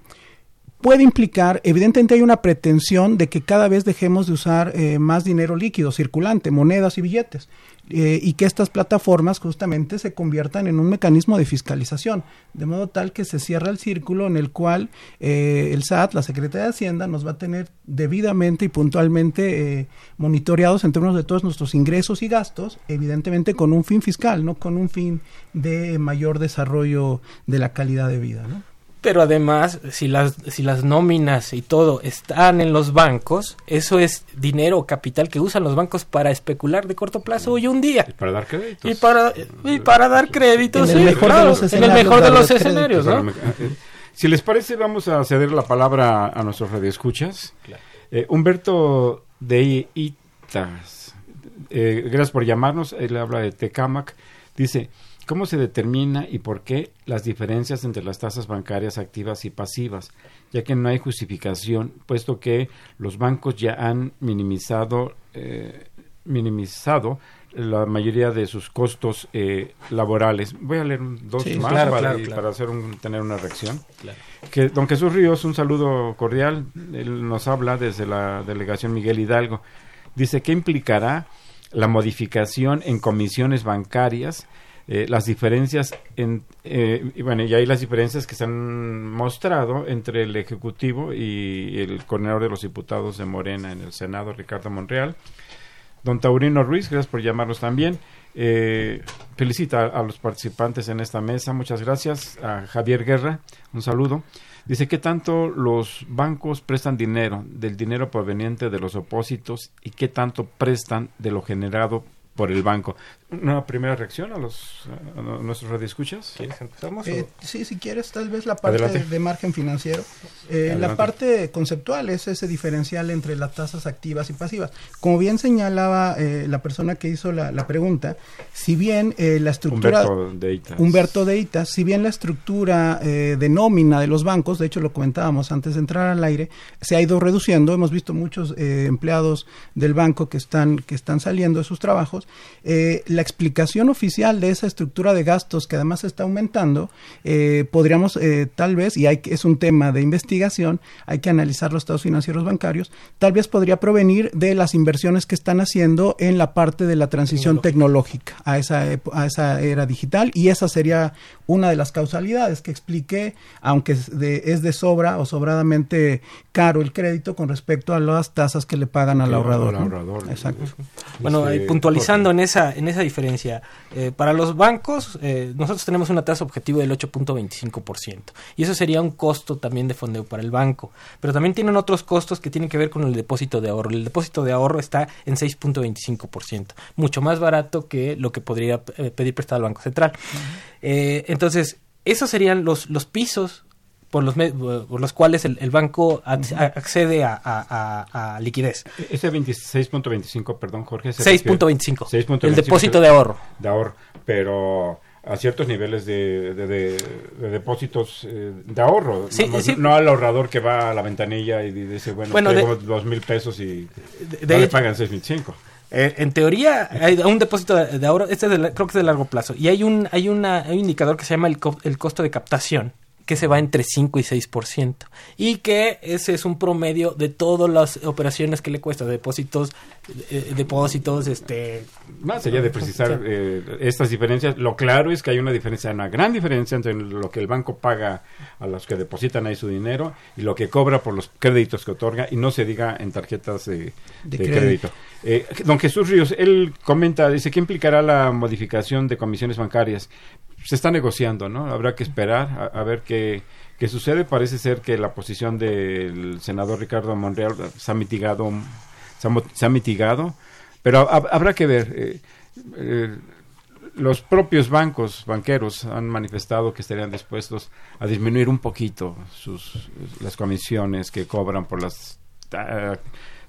puede implicar, evidentemente hay una pretensión de que cada vez dejemos de usar eh, más dinero líquido, circulante, monedas y billetes, eh, y que estas plataformas justamente se conviertan en un mecanismo de fiscalización, de modo tal que se cierra el círculo en el cual eh, el SAT, la Secretaría de Hacienda, nos va a tener debidamente y puntualmente eh, monitoreados en términos de todos nuestros ingresos y gastos, evidentemente con un fin fiscal, no con un fin de mayor desarrollo de la calidad de vida. ¿no? Pero además, si las, si las nóminas y todo están en los bancos, eso es dinero o capital que usan los bancos para especular de corto plazo hoy un día. Y para dar créditos. Y para, y para dar créditos, En el sí, mejor de claro, los en el escenarios, mejor de los escenarios, ¿no? Eh, Si les parece, vamos a ceder la palabra a nuestros radioescuchas. Eh, Humberto de Itas, eh, gracias por llamarnos. Él habla de Tecamac. Dice, ¿cómo se determina y por qué las diferencias entre las tasas bancarias activas y pasivas? Ya que no hay justificación, puesto que los bancos ya han minimizado, eh, minimizado la mayoría de sus costos eh, laborales. Voy a leer dos Sí, más claro, para, claro, y claro. para hacer un, tener una reacción. Que don Jesús Ríos, un saludo cordial. Él nos habla desde la delegación Miguel Hidalgo. Dice, ¿qué implicará la modificación en comisiones bancarias? Eh, las diferencias en, eh, y bueno, y hay las diferencias que se han mostrado entre el Ejecutivo y el coordinador de los diputados de Morena en el Senado, Ricardo Monreal. Don Taurino Ruiz, gracias por llamarnos también. Eh, felicita a, los participantes en esta mesa. Muchas gracias. A Javier Guerra, un saludo. Dice que tanto los bancos prestan dinero del dinero proveniente de los opósitos y qué tanto prestan de lo generado por el banco. Una primera reacción a los a nuestros radioescuchas. ¿Quieres empezamos? Eh, sí, si quieres, tal vez la parte de, de margen financiero. Eh, la parte conceptual es ese diferencial entre las tasas activas y pasivas. Como bien señalaba eh, la persona que hizo la, la pregunta, si bien eh, la estructura... Humberto de Itas. Humberto Deita, si bien la estructura eh, de nómina de los bancos, de hecho lo comentábamos antes de entrar al aire, se ha ido reduciendo, hemos visto muchos eh, empleados del banco que están, que están saliendo de sus trabajos, eh, la explicación oficial de esa estructura de gastos que además está aumentando, eh, podríamos eh, tal vez, y hay, que- es un tema de investigación, hay que analizar los estados financieros bancarios, tal vez podría provenir de las inversiones que están haciendo en la parte de la transición tecnológica a esa, epo- a esa era digital y esa sería una de las causalidades que expliqué, aunque es de, es de sobra o sobradamente caro el crédito con respecto a las tasas que le pagan al ahorrador. al ¿no? ahorrador. Exacto. Bueno, Este, eh, puntualizando en esa, en esa diferencia, eh, para los bancos, eh, nosotros tenemos una tasa objetivo del 8.25%. Y eso sería un costo también de fondeo para el banco. Pero también tienen otros costos que tienen que ver con el depósito de ahorro. El depósito de ahorro está en 6.25%, mucho más barato que lo que podría eh, pedir prestado el Banco Central. Eh, entonces, esos serían los, los pisos por los, por los cuales el, el banco ac- accede a, a- a- a liquidez. Ese 26.25, perdón, Jorge. se refiere- 6.25. 6.25, El depósito de ahorro. de ahorro, pero a ciertos niveles de, de- de- de depósitos eh, de ahorro, Sí, no, sí. no al ahorrador que va a la ventanilla y dice, bueno, Bueno, tengo dos mil pesos y De- no le pagan 6.500. Eh, en teoría hay un depósito de, de ahorro, este es de creo que es de largo plazo, y hay un hay una hay un indicador que se llama el, co- el costo de captación que se va entre 5 y 6%. Y que ese es un promedio de todas las operaciones que le cuesta, depósitos, eh, depósitos, este... Más allá de precisar eh, estas diferencias, lo claro es que hay una diferencia, una gran diferencia entre lo que el banco paga a los que depositan ahí su dinero y lo que cobra por los créditos que otorga, y no se diga en tarjetas de, crédito. Eh, don Jesús Ríos, él comenta, dice, ¿qué implicará la modificación de comisiones bancarias? Se está negociando, ¿no? Habrá que esperar a, ver qué, qué sucede. Parece ser que la posición del senador Ricardo Monreal se ha mitigado, se ha, mitigado pero habrá que ver. Eh, eh, los propios bancos, banqueros, han manifestado que estarían dispuestos a disminuir un poquito sus, las comisiones que cobran por las ah,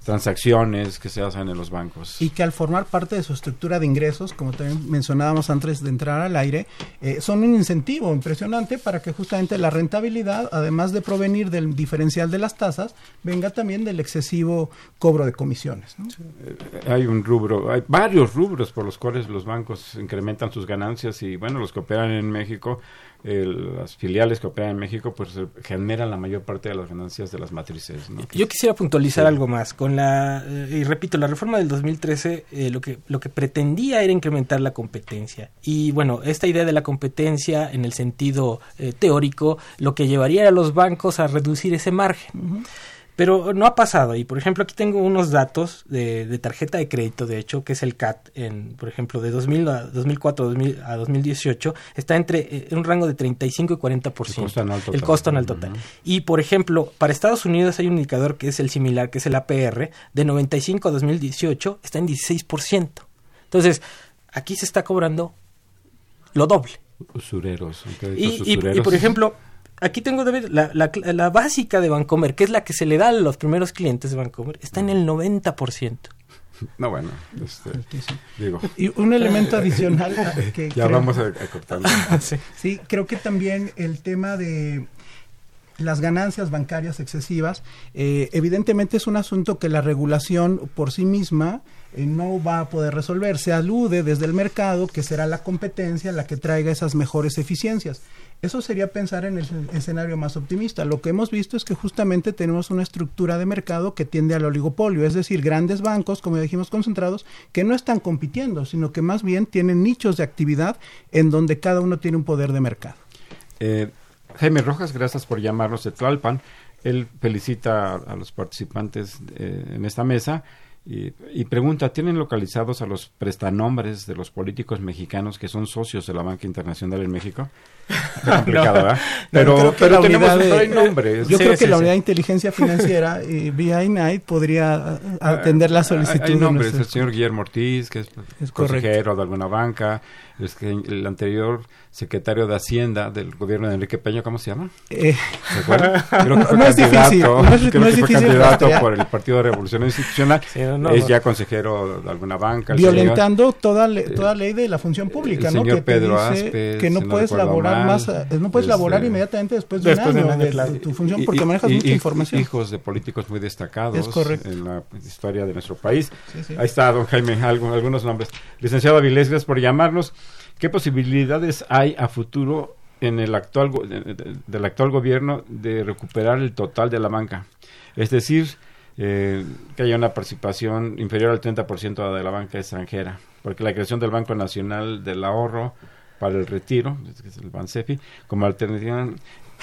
transacciones que se hacen en los bancos. Y que al formar parte de su estructura de ingresos, como también mencionábamos antes de entrar al aire, eh, son un incentivo impresionante para que justamente la rentabilidad, además de provenir del diferencial de las tasas, venga también del excesivo cobro de comisiones. Eh, hay un rubro, hay varios rubros por los cuales los bancos incrementan sus ganancias y bueno, los que operan en México las filiales que operan en México pues generan la mayor parte de las ganancias de las matrices. Yo quisiera puntualizar algo más. Con la eh, y repito, la reforma del 2013 eh, lo que lo que pretendía era incrementar la competencia y bueno esta idea de la competencia en el sentido eh, teórico lo que llevaría a los bancos a reducir ese margen. Pero no ha pasado. Y por ejemplo, aquí tengo unos datos de, tarjeta de crédito, de hecho, que es el CAT, en, por ejemplo, de 2000 a 2004 a 2018, está entre eh, en un rango de 35 y 40%. El costo anual total. El costo anual total. Y por ejemplo, para Estados Unidos hay un indicador que es el similar, que es el APR, de 95 a 2018 está en 16%. Entonces, aquí se está cobrando lo doble. Usureros. y, y por ejemplo, aquí tengo la, la, la, básica de Bancomer, que es la que se le da a los primeros clientes de Bancomer, está en el 90%. No, bueno, este, digo. Y un elemento adicional que... ya vamos a, a sí. sí, creo que también el tema de las ganancias bancarias excesivas, eh, evidentemente es un asunto que la regulación por sí misma eh, no va a poder resolver. Se alude desde el mercado que será la competencia la que traiga esas mejores eficiencias. Eso sería pensar en el escenario más optimista. Lo que hemos visto es que justamente tenemos una estructura de mercado que tiende al oligopolio, es decir, grandes bancos, como ya dijimos, concentrados, que no están compitiendo, sino que más bien tienen nichos de actividad en donde cada uno tiene un poder de mercado. Eh, Jaime Rojas, gracias por llamarnos de Tlalpan. Él felicita a los participantes eh, en esta mesa y, pregunta, ¿tienen localizados a los prestanombres de los políticos mexicanos que son socios de la banca internacional en México? complicado, ¿verdad? Pero, pero, tenemos nombres. Yo creo que la unidad de inteligencia financiera, y BI podría atender la solicitud. Hay, nombres, el señor Guillermo Ortiz, que es, consejero de alguna banca, es que el anterior secretario de Hacienda del gobierno de Enrique Peña, ¿cómo se llama? Eh, ¿Se acuerdan? Creo que fue no, candidato, es difícil, no es, fue candidato por el Partido de Revolución Institucional. es ya consejero de alguna banca. Violentando toda, toda ley de la función pública, el ¿no? Señor que Pedro Aspe, que no puedes laborar más, eh, no puedes laborar inmediatamente después de un año de, tu función porque manejas mucha información. Hijos de políticos muy destacados en la historia de nuestro país. Ahí está, don Jaime, algunos nombres. Licenciado Avilés, gracias por llamarnos. ¿Qué posibilidades hay a futuro en el actual del actual gobierno de recuperar el total de la banca? Es decir, eh, que haya una participación inferior al 30% de la banca extranjera, porque la creación del Banco Nacional del Ahorro para el retiro, que es el BANSEFI, como alternativa.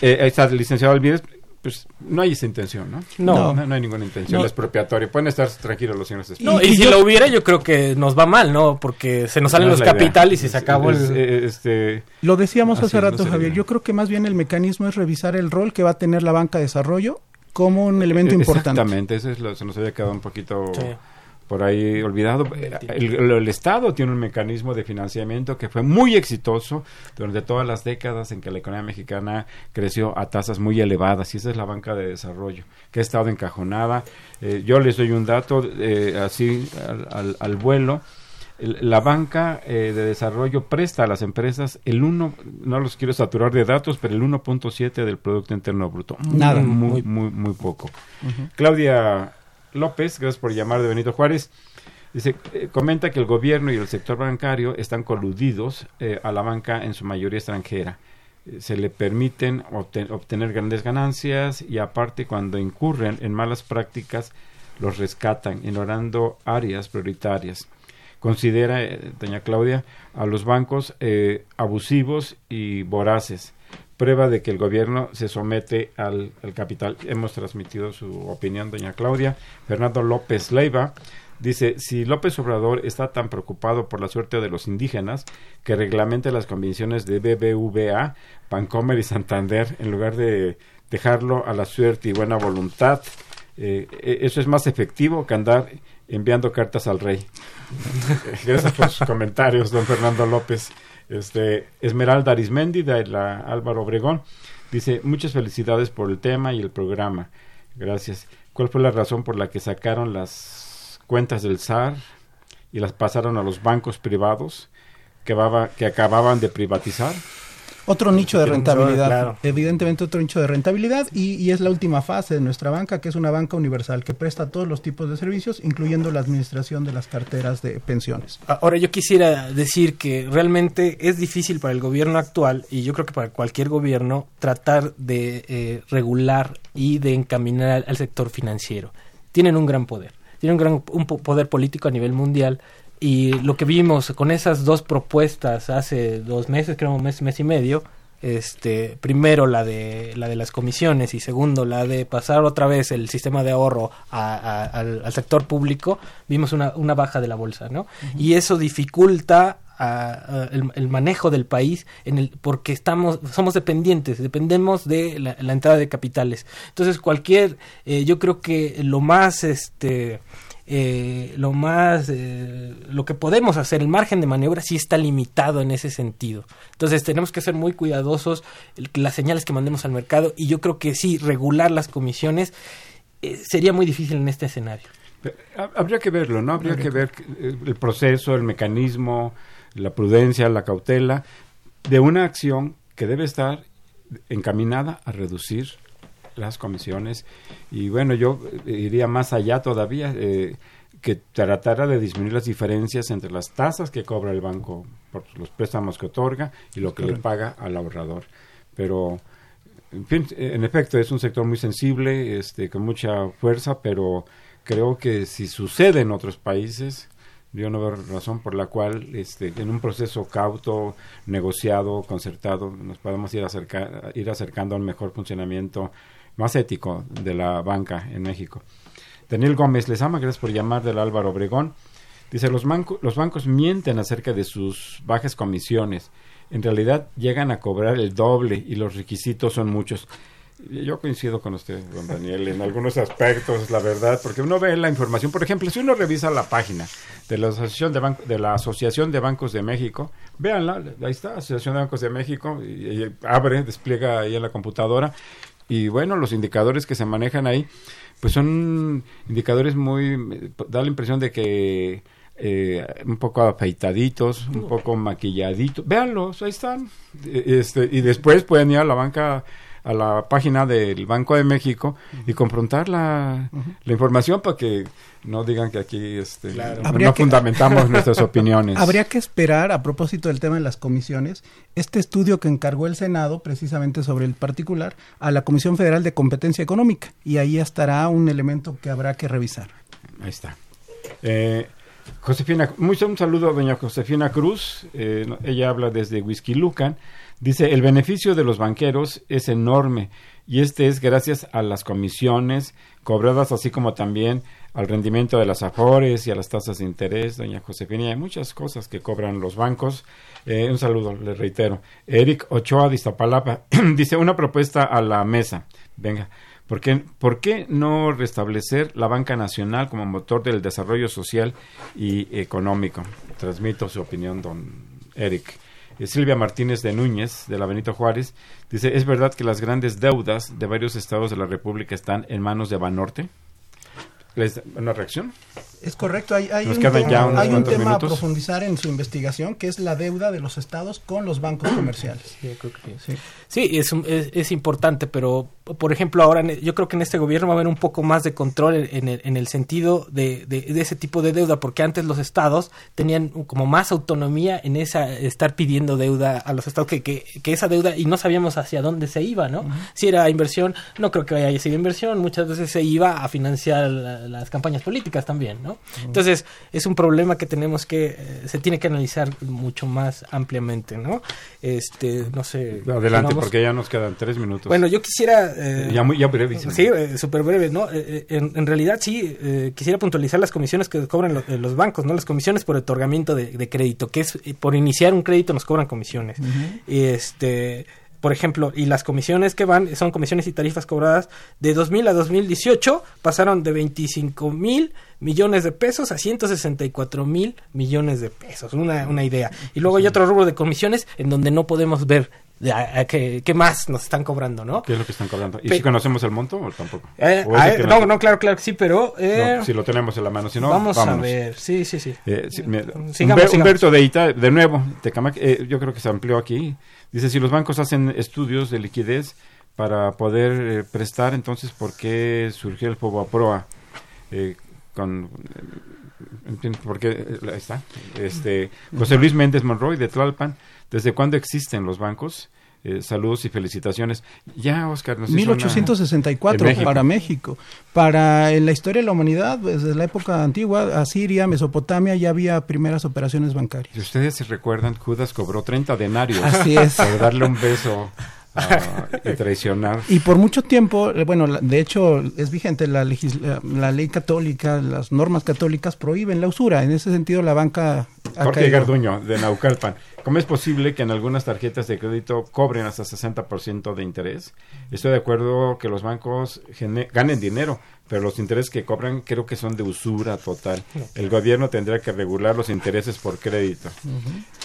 Eh, está el licenciado Alvírez, pues no hay esa intención, ¿no? No, no, hay ninguna intención no. expropiatoria. Pueden estar tranquilos los señores. No, y, si lo hubiera, yo creo que nos va mal, ¿no? Porque se nos salen los capitales y se acabó el... Eh, este... Lo decíamos hace rato, Javier. Yo creo que más bien el mecanismo es revisar el rol que va a tener la banca de desarrollo como un elemento importante. Exactamente, eso es lo, se nos había quedado un poquito por ahí olvidado. El, Estado tiene un mecanismo de financiamiento que fue muy exitoso durante todas las décadas en que la economía mexicana creció a tasas muy elevadas y esa es la banca de desarrollo que ha estado encajonada. Eh, yo les doy un dato eh, así al, vuelo. la banca eh, de desarrollo presta a las empresas el 1, no los quiero saturar de datos, pero el 1.7 del Producto Interno Bruto. Nada. Muy, muy, muy poco. Claudia López, gracias por llamar de Benito Juárez. Dice, eh, comenta que el gobierno y el sector bancario están coludidos eh, a la banca en su mayoría extranjera. eh, se le permiten obtener grandes ganancias y aparte cuando incurren en malas prácticas los rescatan, ignorando áreas prioritarias. Considera, doña Claudia, a los bancos abusivos y voraces, prueba de que el gobierno se somete al, al, capital. Hemos transmitido su opinión, doña Claudia. Fernando López Leiva dice, si López Obrador está tan preocupado por la suerte de los indígenas, que reglamente las convenciones de BBVA, Pancomer y Santander, en lugar de dejarlo a la suerte y buena voluntad eh, e, eso es más efectivo que andar enviando cartas al rey. Gracias por sus comentarios, don Fernando López. Este, Esmeralda Arismendi, de la Álvaro Obregón, dice, muchas felicidades por el tema y el programa. Gracias. ¿Cuál fue la razón por la que sacaron las cuentas del SAR y las pasaron a los bancos privados que, que acababan de privatizar? Otro nicho de rentabilidad, evidentemente otro nicho de rentabilidad y, es la última fase de nuestra banca, que es una banca universal que presta todos los tipos de servicios, incluyendo la administración de las carteras de pensiones. Ahora yo quisiera decir que realmente es difícil para el gobierno actual y yo creo que para cualquier gobierno tratar de eh, regular y de encaminar al sector financiero. Tienen un gran poder, tienen un gran un poder político a nivel mundial y lo que vimos con esas dos propuestas hace dos meses, creo un mes, mes y medio, este, primero la de, la de las comisiones y segundo la de pasar otra vez el sistema de ahorro al, sector público, vimos una, una baja de la bolsa, ¿no? Y eso dificulta el, manejo del país en el porque estamos somos dependientes dependemos de la, entrada de capitales entonces cualquier eh, yo creo que lo más este eh, lo más, eh, lo que podemos hacer, el margen de maniobra sí está limitado en ese sentido. Entonces tenemos que ser muy cuidadosos las señales que mandemos al mercado y yo creo que sí, regular las comisiones eh, sería muy difícil en este escenario. Habría que verlo, ¿no? Habría que ver el proceso, el mecanismo, la prudencia, la cautela de una acción que debe estar encaminada a reducir las comisiones y bueno, yo eh, iría más allá todavía, eh, que tratara de disminuir las diferencias entre las tasas que cobra el banco por los préstamos que otorga y lo que le paga al ahorrador. Pero, en fin, en efecto, es un sector muy sensible, este, con mucha fuerza, pero creo que si sucede en otros países, yo no veo razón por la cual este, en un proceso cauto, negociado, concertado, nos podemos ir, acerca, ir acercando al mejor funcionamiento más ético de la banca en México. Daniel Gómez les ama, gracias por llamar del Álvaro Obregón. Dice, los, los bancos mienten acerca de sus bajas comisiones. En realidad llegan a cobrar el doble y los requisitos son muchos. Yo coincido con usted, don Daniel, en algunos aspectos, la verdad, porque uno ve la información. Por ejemplo, si uno revisa la página de la Asociación de, de, la Asociación de Bancos de México, véanla, ahí está, Asociación de Bancos de México, y abre, despliega ahí en la computadora, y bueno, los indicadores que se manejan ahí, pues son indicadores muy, da la impresión de que eh, un poco afeitaditos, un poco maquilladitos. Véanlos, ahí están. Este, y después pueden ir a la banca a la página del Banco de México y confrontar la, la información para que no digan que aquí este, no, fundamentamos nuestras opiniones. Habría que esperar, a propósito del tema de las comisiones, este estudio que encargó el Senado precisamente sobre el particular a la Comisión Federal de Competencia Económica y ahí estará un elemento que habrá que revisar. Ahí está. Eh, Josefina, mucho, un saludo a doña Josefina Cruz, eh, ella habla desde Whisky Lucan. Dice, el beneficio de los banqueros es enorme y este es gracias a las comisiones cobradas, así como también al rendimiento de las afores y a las tasas de interés, doña Josefina. Hay muchas cosas que cobran los bancos. Eh, un saludo, le reitero. Eric Ochoa de Iztapalapa dice, una propuesta a la mesa. Venga, ¿por qué, ¿por qué no restablecer la banca nacional como motor del desarrollo social y económico? Transmito su opinión, don Eric. Silvia Martínez de Núñez, de la Benito Juárez, dice, ¿es verdad que las grandes deudas de varios estados de la República están en manos de Banorte? ¿Una reacción? Es correcto, hay, hay un tema, ya unos hay un tema a profundizar en su investigación que es la deuda de los estados con los bancos comerciales. Sí, yo creo que sí. Sí. Sí, es, un- es, es importante, pero por ejemplo ahora en- yo creo que en este gobierno va a haber un poco más de control en, en el, en el sentido de, de- de ese tipo de deuda, porque antes los estados tenían como más autonomía en esa estar pidiendo deuda a los estados que, que, que esa deuda y no sabíamos hacia dónde se iba, ¿no? Si era inversión, no creo que haya sido inversión, muchas veces se iba a financiar la- las campañas políticas también, ¿no? Entonces es un problema que tenemos que eh, se tiene que analizar mucho más ampliamente, ¿no? Este, no sé. Adelante, porque ya nos quedan tres minutos. bueno, yo quisiera... eh, ya, muy, ya brevísimo. Sí, eh, súper breve, ¿no? Eh, en, en realidad sí, eh, quisiera puntualizar las comisiones que cobran lo- eh, los bancos, ¿no? Las comisiones por otorgamiento de, de crédito, que es eh, por iniciar un crédito nos cobran comisiones. Y este, por ejemplo, y las comisiones que van son comisiones y tarifas cobradas de 2000 a 2018 pasaron de 25 mil millones de pesos a 164 mil millones de pesos, una, una idea. Y luego hay otro rubro de comisiones en donde no podemos ver de a- a qué, qué más nos están cobrando, ¿no? ¿Qué es lo que están cobrando? ¿Y Pe- si conocemos el monto o tampoco? Eh, ¿O ese ah, que no, no, claro, claro que sí, pero eh, no, si lo tenemos en la mano, si no, vamos vámonos. a ver. Sí, sí, sí. Eh, sí, me- Sigamos, Humber- sigamos. Humberto de Ita, de nuevo, Tecamac, eh, yo creo que se amplió aquí. Dice, si los bancos hacen estudios de liquidez para poder eh, prestar, entonces, ¿por qué surgió el Fobaproa? Eh, con, eh, en fin, ¿por qué? Eh, está. Este, José Luis Méndez Monroy, de Tlalpan, ¿desde cuándo existen los bancos? Eh, saludos y felicitaciones. Ya, Oscar, nos hizo una- 1864 en México. para México. Para en la historia de la humanidad, pues, desde la época antigua, Asiria, Mesopotamia, ya había primeras operaciones bancarias. Si ustedes se recuerdan, Judas cobró 30 denarios Así es. por darle un beso ah, y traicionar. Y por mucho tiempo, eh, bueno, de hecho es vigente la, legis- la, la ley católica, las normas católicas prohíben la usura. En ese sentido, la banca ha Jorge caído. Garduño, de Naucalpan. ¿Cómo es posible que en algunas tarjetas de crédito cobren hasta 60% de interés? Estoy de acuerdo que los bancos ganen dinero, pero los intereses que cobran creo que son de usura total. El gobierno tendría que regular los intereses por crédito.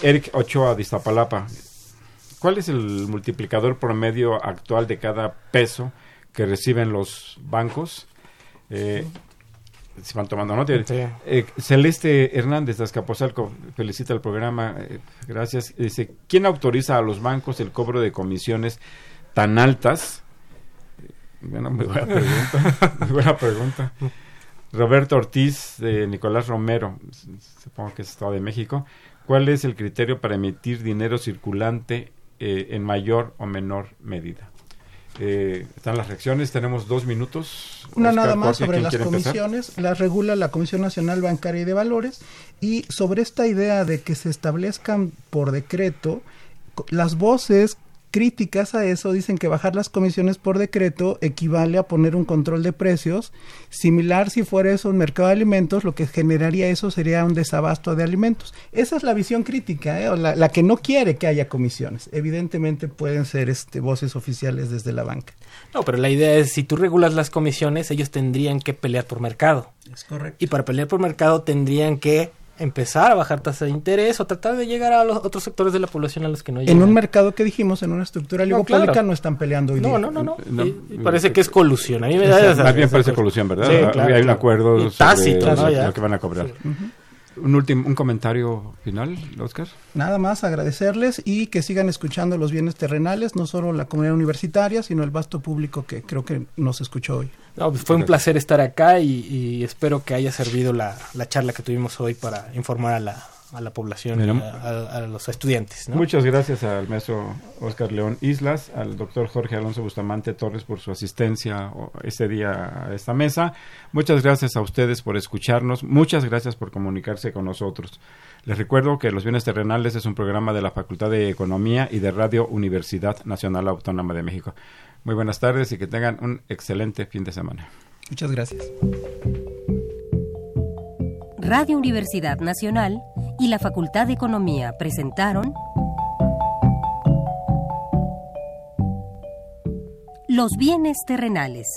Eric Ochoa de Iztapalapa. ¿Cuál es el multiplicador promedio actual de cada peso que reciben los bancos? Eh, se van tomando nota. Sí. Eh, Celeste Hernández de Azcapotzalco felicita el programa. eh, gracias. Dice, ¿quién autoriza a los bancos el cobro de comisiones tan altas? Bueno, muy buena pregunta. muy buena pregunta. Roberto Ortiz de Nicolás Romero, supongo que es Estado de México. ¿Cuál es el criterio para emitir dinero circulante eh, en mayor o menor medida? Eh, están las reacciones, tenemos dos minutos. Una Oscar, nada más sobre ¿quién las quiere empezar? comisiones, las regula la Comisión Nacional Bancaria y de Valores y sobre esta idea de que se establezcan por decreto, las voces críticas a eso dicen que bajar las comisiones por decreto equivale a poner un control de precios, similar si fuera eso un mercado de alimentos, lo que generaría eso sería un desabasto de alimentos. Esa es la visión crítica, ¿eh? o la, la que no quiere que haya comisiones. Evidentemente pueden ser este, voces oficiales desde la banca. No, pero la idea es, si tú regulas las comisiones, ellos tendrían que pelear por mercado. Es correcto. Y para pelear por mercado tendrían que empezar a bajar tasa de interés o tratar de llegar a los otros sectores de la población a los que no llegan. En un mercado que dijimos, en una estructura No, oligopólica, claro. no están peleando hoy No, día. no, no, no. No, Y- y parece que es colusión. A mí me da esa- Más bien esa parece cosa. colusión, ¿verdad? Sí, claro, Hay un acuerdo sobre tácito. Ya. lo que van a cobrar. Un último, un comentario final, Oscar. Nada más agradecerles y que sigan escuchando los bienes terrenales, no solo la comunidad universitaria, sino el vasto público que creo que nos escuchó hoy. No, pues fue un placer estar acá y, y espero que haya servido la, la charla que tuvimos hoy para informar a la, a la población, Mira, a, los estudiantes. ¿no? Muchas gracias al maestro Oscar León Islas, al doctor Jorge Alonso Bustamante Torres por su asistencia este día a esta mesa. Muchas gracias a ustedes por escucharnos. Muchas gracias por comunicarse con nosotros. Les recuerdo que Los Bienes Terrenales es un programa de la Facultad de Economía y de Radio Universidad Nacional Autónoma de México. Muy buenas tardes y que tengan un excelente fin de semana. Muchas gracias. Radio Universidad Nacional y la Facultad de Economía presentaron Los bienes terrenales.